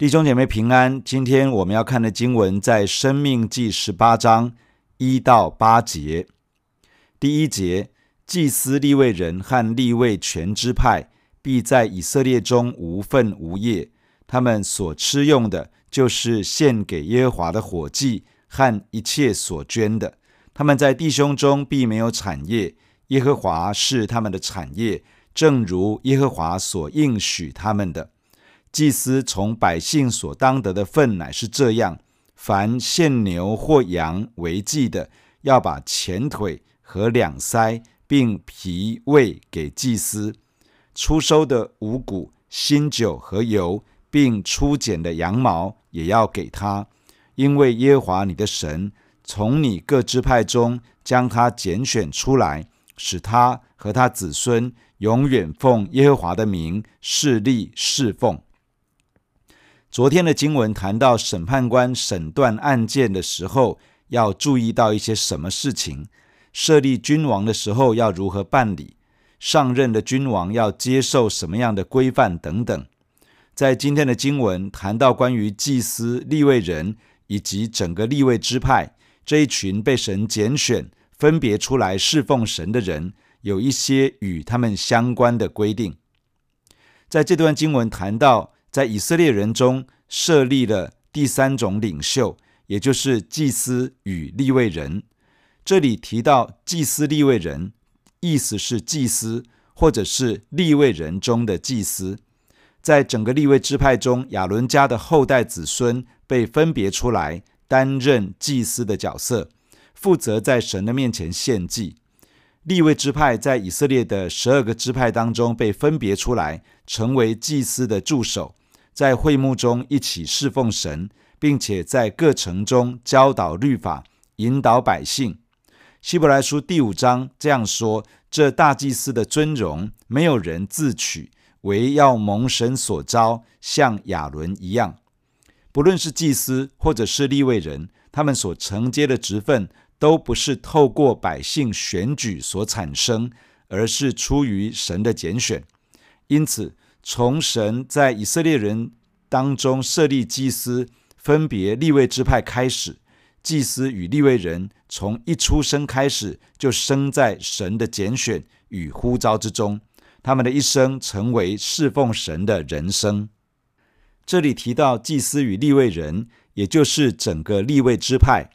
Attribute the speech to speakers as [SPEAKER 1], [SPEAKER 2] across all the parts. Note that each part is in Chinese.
[SPEAKER 1] 弟兄姐妹平安，今天我们要看的经文在《生命记》十八章一到八节。第一节，祭司立位人和立位全支派必在以色列中无分无业，他们所吃用的，就是献给耶和华的火祭和一切所捐的。他们在弟兄中必没有产业，耶和华是他们的产业，正如耶和华所应许他们的。祭司从百姓所当得的份乃是这样：凡献牛或羊为祭的，要把前腿和两腮并脾胃给祭司；初收的五谷、新酒和油，并初剪的羊毛也要给他，因为耶和华你的神从你各支派中将他拣选出来，使他和他子孙永远奉耶和华的名侍立侍奉。昨天的经文谈到审判官审断案件的时候，要注意到一些什么事情？设立君王的时候要如何办理？上任的君王要接受什么样的规范等等。在今天的经文谈到关于祭司、立位人以及整个立位支派这一群被神拣选、分别出来侍奉神的人，有一些与他们相关的规定。在这段经文谈到。在以色列人中设立了第三种领袖，也就是祭司与立位人。这里提到祭司、立位人，意思是祭司或者是立位人中的祭司。在整个立位支派中，亚伦家的后代子孙被分别出来担任祭司的角色，负责在神的面前献祭。立位支派在以色列的十二个支派当中被分别出来，成为祭司的助手。在会幕中一起侍奉神，并且在各城中教导律法，引导百姓。希伯来书第五章这样说：这大祭司的尊荣，没有人自取，惟要蒙神所召，像亚伦一样。不论是祭司或者是立位人，他们所承接的职分，都不是透过百姓选举所产生，而是出于神的拣选。因此，从神在以色列人当中设立祭司，分别立位支派开始，祭司与立位人从一出生开始就生在神的拣选与呼召之中，他们的一生成为侍奉神的人生。这里提到祭司与立位人，也就是整个立位支派，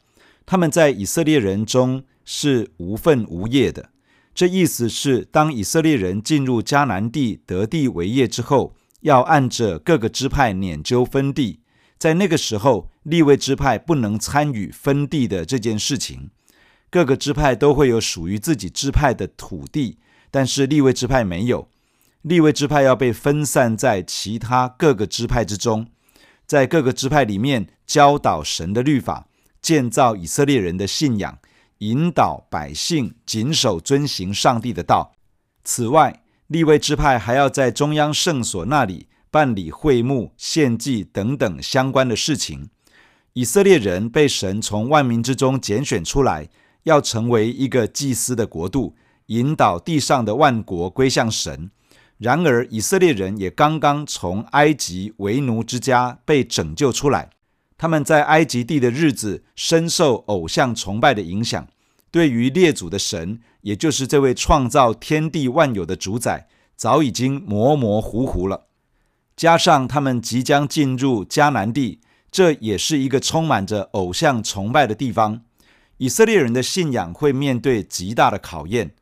[SPEAKER 1] 他们在以色列人中是无分无业的。这意思是，当以色列人进入迦南地得地为业之后，要按着各个支派拈阄分地。在那个时候，利未支派不能参与分地的这件事情。各个支派都会有属于自己支派的土地，但是利未支派没有。利未支派要被分散在其他各个支派之中，在各个支派里面教导神的律法，建造以色列人的信仰。引导百姓谨守遵行上帝的道。此外，立位支派还要在中央圣所那里办理会幕、献祭等等相关的事情。以色列人被神从万民之中拣选出来，要成为一个祭司的国度，引导地上的万国归向神。然而，以色列人也刚刚从埃及为奴之家被拯救出来。他们在埃及地的日子深受偶像崇拜的影响，对于列祖的神，也就是这位创造天地万有的主宰，早已经模模糊糊了。加上他们即将进入迦南地，这也是一个充满着偶像崇拜的地方，以色列人的信仰会面对极大的考验。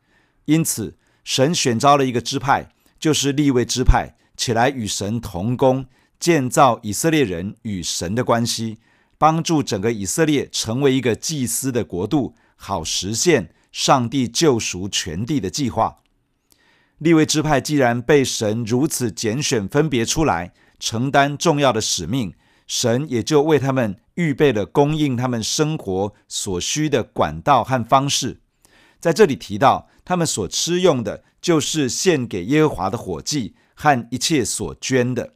[SPEAKER 1] 因此，神选召了一个支派，就是利未支派，起来与神同工。建造以色列人与神的关系，帮助整个以色列成为一个祭司的国度，好实现上帝救赎全地的计划。利未支派既然被神如此拣选分别出来，承担重要的使命，神也就为他们预备了供应他们生活所需的管道和方式。在这里提到，他们所吃用的，就是献给耶和华的火祭和一切所捐的。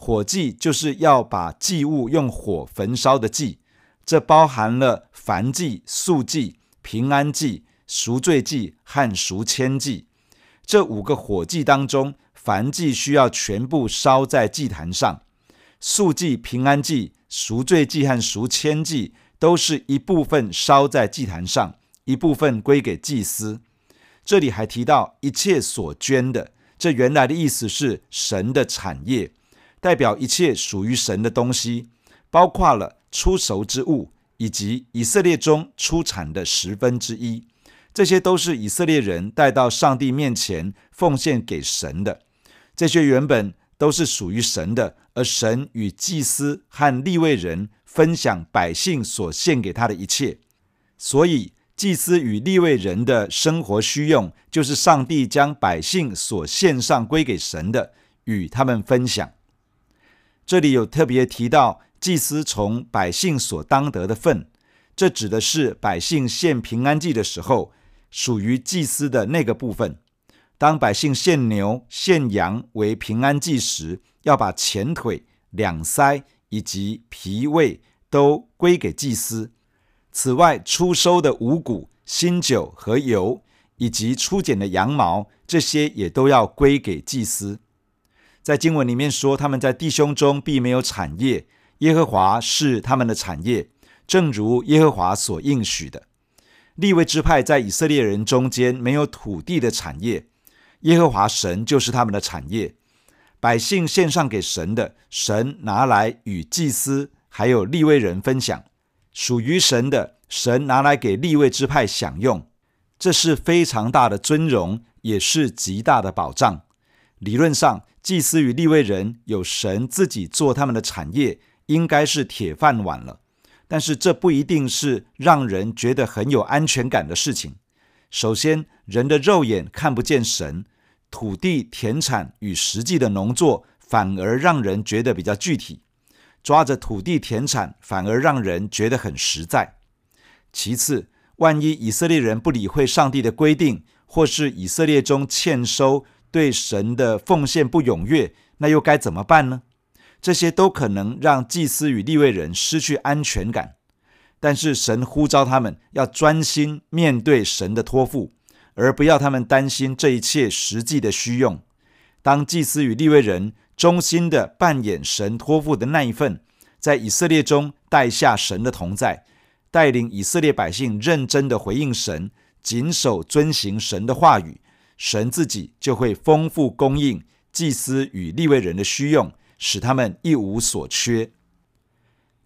[SPEAKER 1] 火祭就是要把祭物用火焚烧的祭，这包含了燔祭、素祭、平安祭、赎罪祭和赎愆祭。这五个火祭当中，燔祭需要全部烧在祭坛上，素祭、平安祭、赎罪祭和赎愆祭，都是一部分烧在祭坛上，一部分归给祭司。这里还提到一切所捐的，这原来的意思是神的产业，代表一切属于神的东西，包括了出熟之物，以及以色列中出产的十分之一。这些都是以色列人带到上帝面前奉献给神的。这些原本都是属于神的，而神与祭司和利未人分享百姓所献给他的一切。所以，祭司与利未人的生活需用，就是上帝将百姓所献上归给神的，与他们分享。这里有特别提到祭司从百姓所当得的份，这指的是百姓献平安祭的时候，属于祭司的那个部分。当百姓献牛、献羊为平安祭时，要把前腿、两腮以及脾胃都归给祭司。此外，初收的五谷、新酒和油，以及初剪的羊毛，这些也都要归给祭司。在经文里面说，他们在弟兄中必没有产业，耶和华是他们的产业，正如耶和华所应许的。利未支派在以色列人中间没有土地的产业。耶和华神就是他们的产业，百姓献上给神的，神拿来与祭司还有利未人分享；属于神的，神拿来给利未支派享用。这是非常大的尊荣，也是极大的保障。理论上，祭司与立位人有神自己做他们的产业，应该是铁饭碗了。但是这不一定是让人觉得很有安全感的事情。首先，人的肉眼看不见神，土地、田产与实际的农作反而让人觉得比较具体，抓着土地、田产反而让人觉得很实在。其次，万一以色列人不理会上帝的规定，或是以色列中欠收对神的奉献不踊跃，那又该怎么办呢？这些都可能让祭司与立位人失去安全感。但是神呼召他们要专心面对神的托付，而不要他们担心这一切实际的需用。当祭司与立位人忠心的扮演神托付的那一份，在以色列中带下神的同在，带领以色列百姓认真地回应神，谨守遵行神的话语，神自己就会丰富供应祭司与利未人的需用，使他们一无所缺。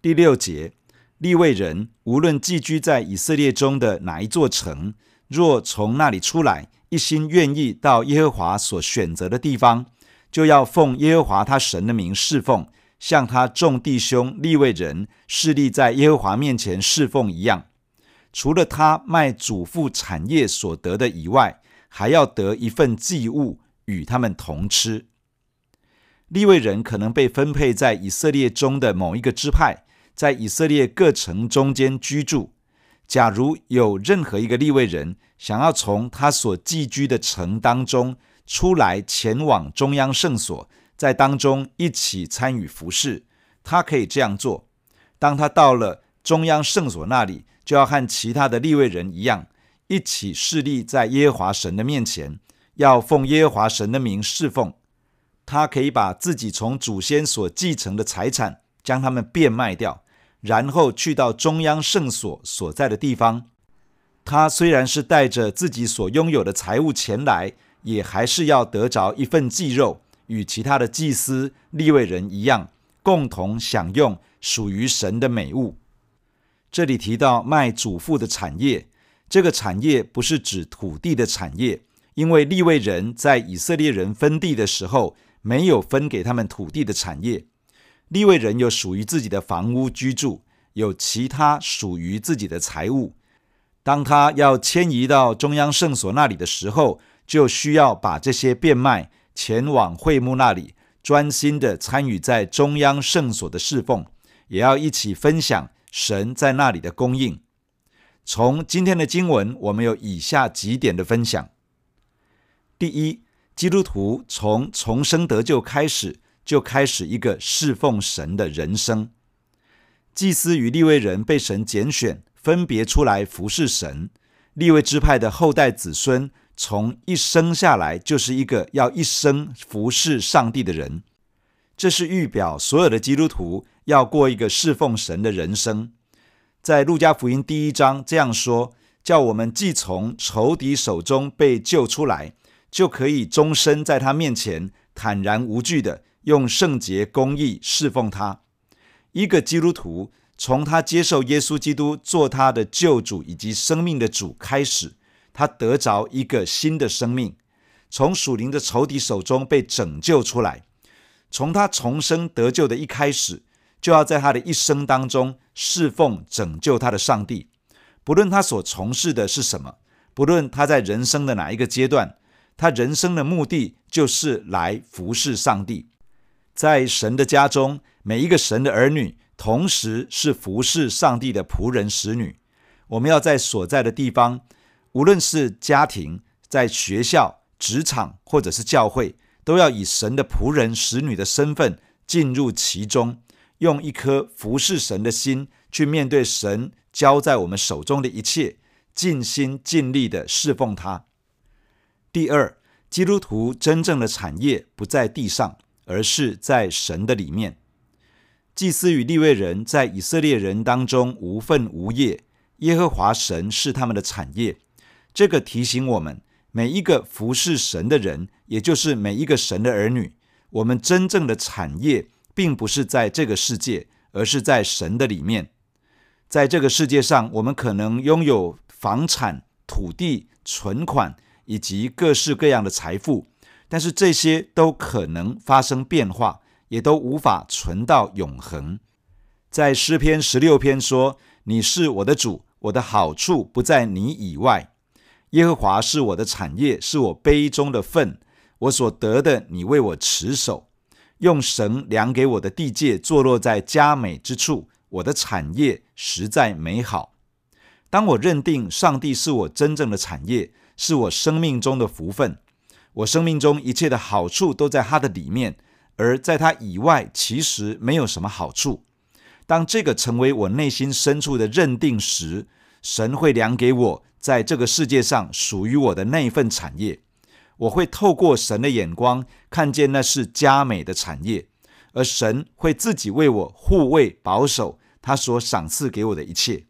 [SPEAKER 1] 第六节。利未人无论寄居在以色列中的哪一座城，若从那里出来，一心愿意到耶和华所选择的地方，就要奉耶和华他神的名侍奉，像他众弟兄利未人侍立在耶和华面前侍奉一样。除了他卖祖父产业所得的以外，还要得一份祭物与他们同吃。立位人可能被分配在以色列中的某一个支派。在以色列各城中间居住。假如有任何一个立位人想要从他所寄居的城当中出来，前往中央圣所，在当中一起参与服事，他可以这样做。当他到了中央圣所那里，就要和其他的立位人一样，一起侍立在耶和华神的面前，要奉耶和华神的名侍奉。他可以把自己从祖先所继承的财产，将他们变卖掉。然后去到中央圣所所在的地方，他虽然是带着自己所拥有的财物前来，也还是要得着一份祭肉，与其他的祭司、立位人一样，共同享用属于神的美物。这里提到卖祖父的产业，这个产业不是指土地的产业，因为利未人在以色列人分地的时候，没有分给他们土地的产业。利未人有属于自己的房屋居住，有其他属于自己的财物。当他要迁移到中央圣所那里的时候，就需要把这些变卖，前往会幕那里，专心的参与在中央圣所的侍奉，也要一起分享神在那里的供应。从今天的经文，我们有以下几点的分享：第一，基督徒从重生得救开始。就开始一个侍奉神的人生。祭司与利未人被神拣选，分别出来服侍神。利未支派的后代子孙，从一生下来就是一个要一生服侍上帝的人。这是预表所有的基督徒要过一个侍奉神的人生。在路加福音第一章这样说：“叫我们既从仇敌手中被救出来，就可以终身在他面前坦然无惧地用圣洁公义侍奉他。”一个基督徒从他接受耶稣基督做他的救主以及生命的主开始，他得着一个新的生命，从属灵的仇敌手中被拯救出来。从他重生得救的一开始，就要在他的一生当中侍奉拯救他的上帝。不论他所从事的是什么，不论他在人生的哪一个阶段，他人生的目的就是来服侍上帝。在神的家中，每一个神的儿女同时是服侍上帝的仆人使女。我们要在所在的地方，无论是家庭、在学校、职场或者是教会。都要以神的仆人、使女的身份进入其中，用一颗服侍神的心去面对神交在我们手中的一切，尽心尽力的侍奉他。第二，基督徒真正的产业不在地上，而是在神的里面。祭司与利未人在以色列人当中无分无业，耶和华神是他们的产业。这个提醒我们。每一个服侍神的人，也就是每一个神的儿女，我们真正的产业，并不是在这个世界，而是在神的里面。在这个世界上，我们可能拥有房产、土地、存款以及各式各样的财富，但是这些都可能发生变化，也都无法存到永恒。在诗篇十六篇说：“你是我的主，我的好处不在你以外。”耶和华是我的产业，是我杯中的分，我所得的，你为我持守。用绳量给我的地界，坐落在佳美之处。我的产业实在美好。当我认定上帝是我真正的产业，是我生命中的福分，我生命中一切的好处都在他的里面，而在他以外其实没有什么好处。当这个成为我内心深处的认定时，神会量给我。在这个世界上属于我的那一份产业，我会透过神的眼光看见那是佳美的产业，而神会自己为我护卫保守他所赏赐给我的一切。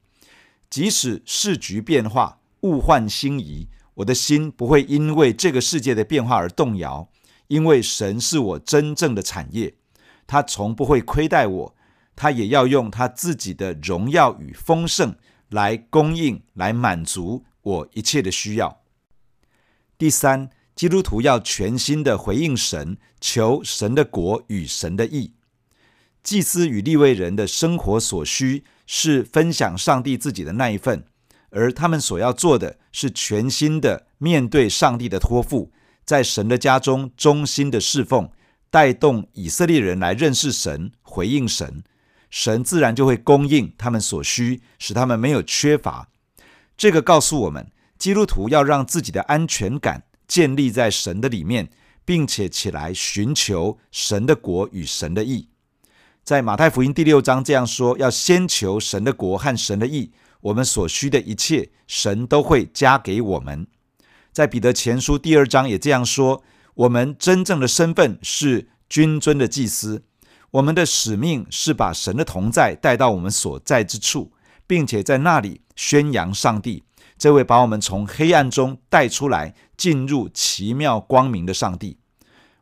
[SPEAKER 1] 即使世局变化、物换星移，我的心不会因为这个世界的变化而动摇，因为神是我真正的产业，他从不会亏待我，他也要用他自己的荣耀与丰盛。来供应，来满足我一切的需要。第三，基督徒要全心的回应神，求神的国与神的义。祭司与立位人的生活所需是分享上帝自己的那一份，而他们所要做的是全心的面对上帝的托付，在神的家中忠心的侍奉，带动以色列人来认识神，回应神。神自然就会供应他们所需，使他们没有缺乏。这个告诉我们，基督徒要让自己的安全感建立在神的里面，并且起来寻求神的国与神的义。在马太福音第六章这样说：要先求神的国和神的义，我们所需的一切，神都会加给我们。在彼得前书第二章也这样说：我们真正的身份是君尊的祭司。我们的使命是把神的同在带到我们所在之处，并且在那里宣扬上帝，这位把我们从黑暗中带出来，进入奇妙光明的上帝。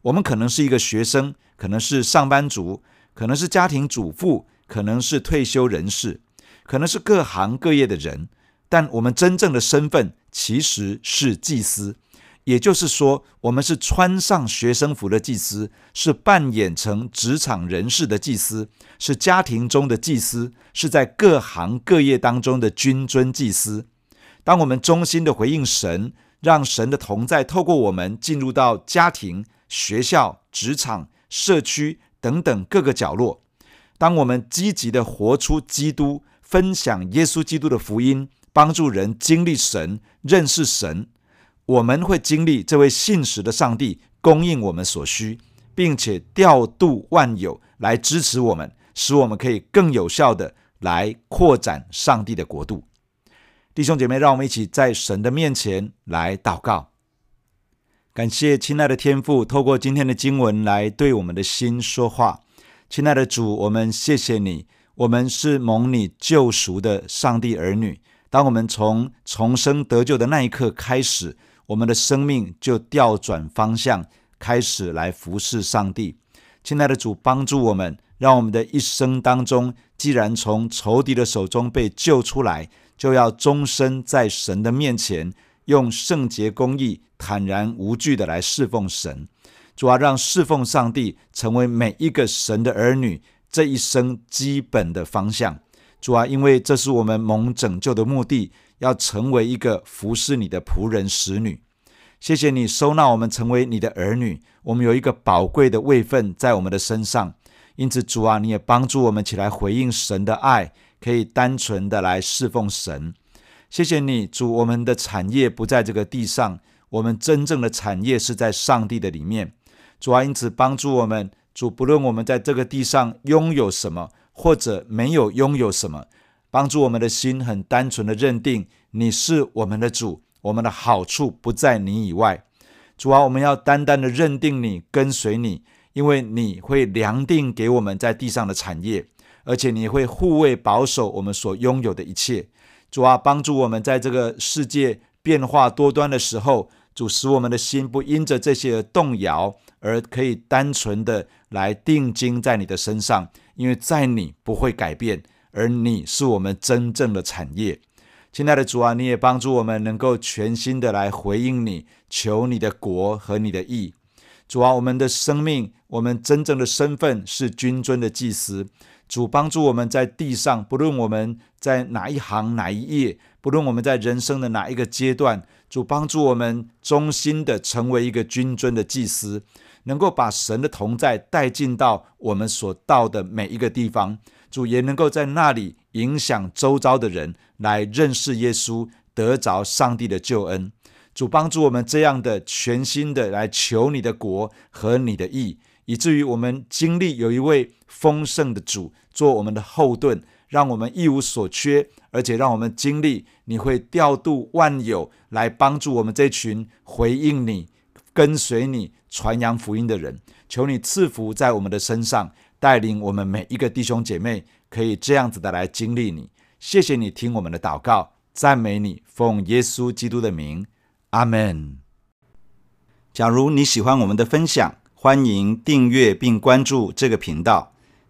[SPEAKER 1] 我们可能是一个学生，可能是上班族，可能是家庭主妇，可能是退休人士，可能是各行各业的人，但我们真正的身份其实是祭司。也就是说，我们是穿上学生服的祭司，是扮演成职场人士的祭司，是家庭中的祭司，是在各行各业当中的君尊祭司。当我们衷心的回应神，让神的同在透过我们进入到家庭、学校、职场、社区等等各个角落，当我们积极的活出基督，分享耶稣基督的福音，帮助人经历神、认识神。我们会经历这位信实的上帝供应我们所需，并且调度万有来支持我们，使我们可以更有效地来扩展上帝的国度。弟兄姐妹，让我们一起在神的面前来祷告。感谢亲爱的天父，透过今天的经文来对我们的心说话。亲爱的主，我们谢谢你，我们是蒙你救赎的上帝儿女。当我们从重生得救的那一刻开始，我们的生命就调转方向，开始来服侍上帝。亲爱的主，帮助我们，让我们的一生当中，既然从仇敌的手中被救出来，就要终身在神的面前，用圣洁公义、坦然无惧的来侍奉神。主啊，让侍奉上帝成为每一个神的儿女这一生基本的方向。主啊，因为这是我们蒙拯救的目的，要成为一个服侍你的仆人、使女。谢谢你收纳我们成为你的儿女，我们有一个宝贵的位分在我们的身上。因此，主啊，你也帮助我们起来回应神的爱，可以单纯的来侍奉神。谢谢你，主，我们的产业不在这个地上，我们真正的产业是在上帝的里面。主啊，因此帮助我们，主，不论我们在这个地上拥有什么，或者没有拥有什么，帮助我们的心很单纯的认定你是我们的主，我们的好处不在你以外。主啊，我们要单单的认定你，跟随你，因为你会量定给我们在地上的产业，而且你会护卫保守我们所拥有的一切。主啊，帮助我们在这个世界变化多端的时候。主使我们的心不因着这些而动摇，而可以单纯的来定睛在你的身上，因为在你不会改变，而你是我们真正的产业。亲爱的主啊，你也帮助我们能够全心的来回应你，求你的国和你的意。主啊，我们的生命，我们真正的身份是君尊的祭司。主帮助我们在地上，不论我们在哪一行哪一业，不论我们在人生的哪一个阶段，主帮助我们忠心的成为一个君尊的祭司，能够把神的同在带进到我们所到的每一个地方。主也能够在那里影响周遭的人来认识耶稣，得着上帝的救恩。主帮助我们这样的全心的来求你的国和你的义。以至于我们经历有一位丰盛的主做我们的后盾，让我们一无所缺，而且让我们经历你会调度万有来帮助我们这群回应你、跟随你、传扬福音的人。求你赐福在我们的身上，带领我们每一个弟兄姐妹可以这样子的来经历你。谢谢你听我们的祷告，赞美你，奉耶稣基督的名，阿门。假如你喜欢我们的分享，欢迎订阅并关注这个频道。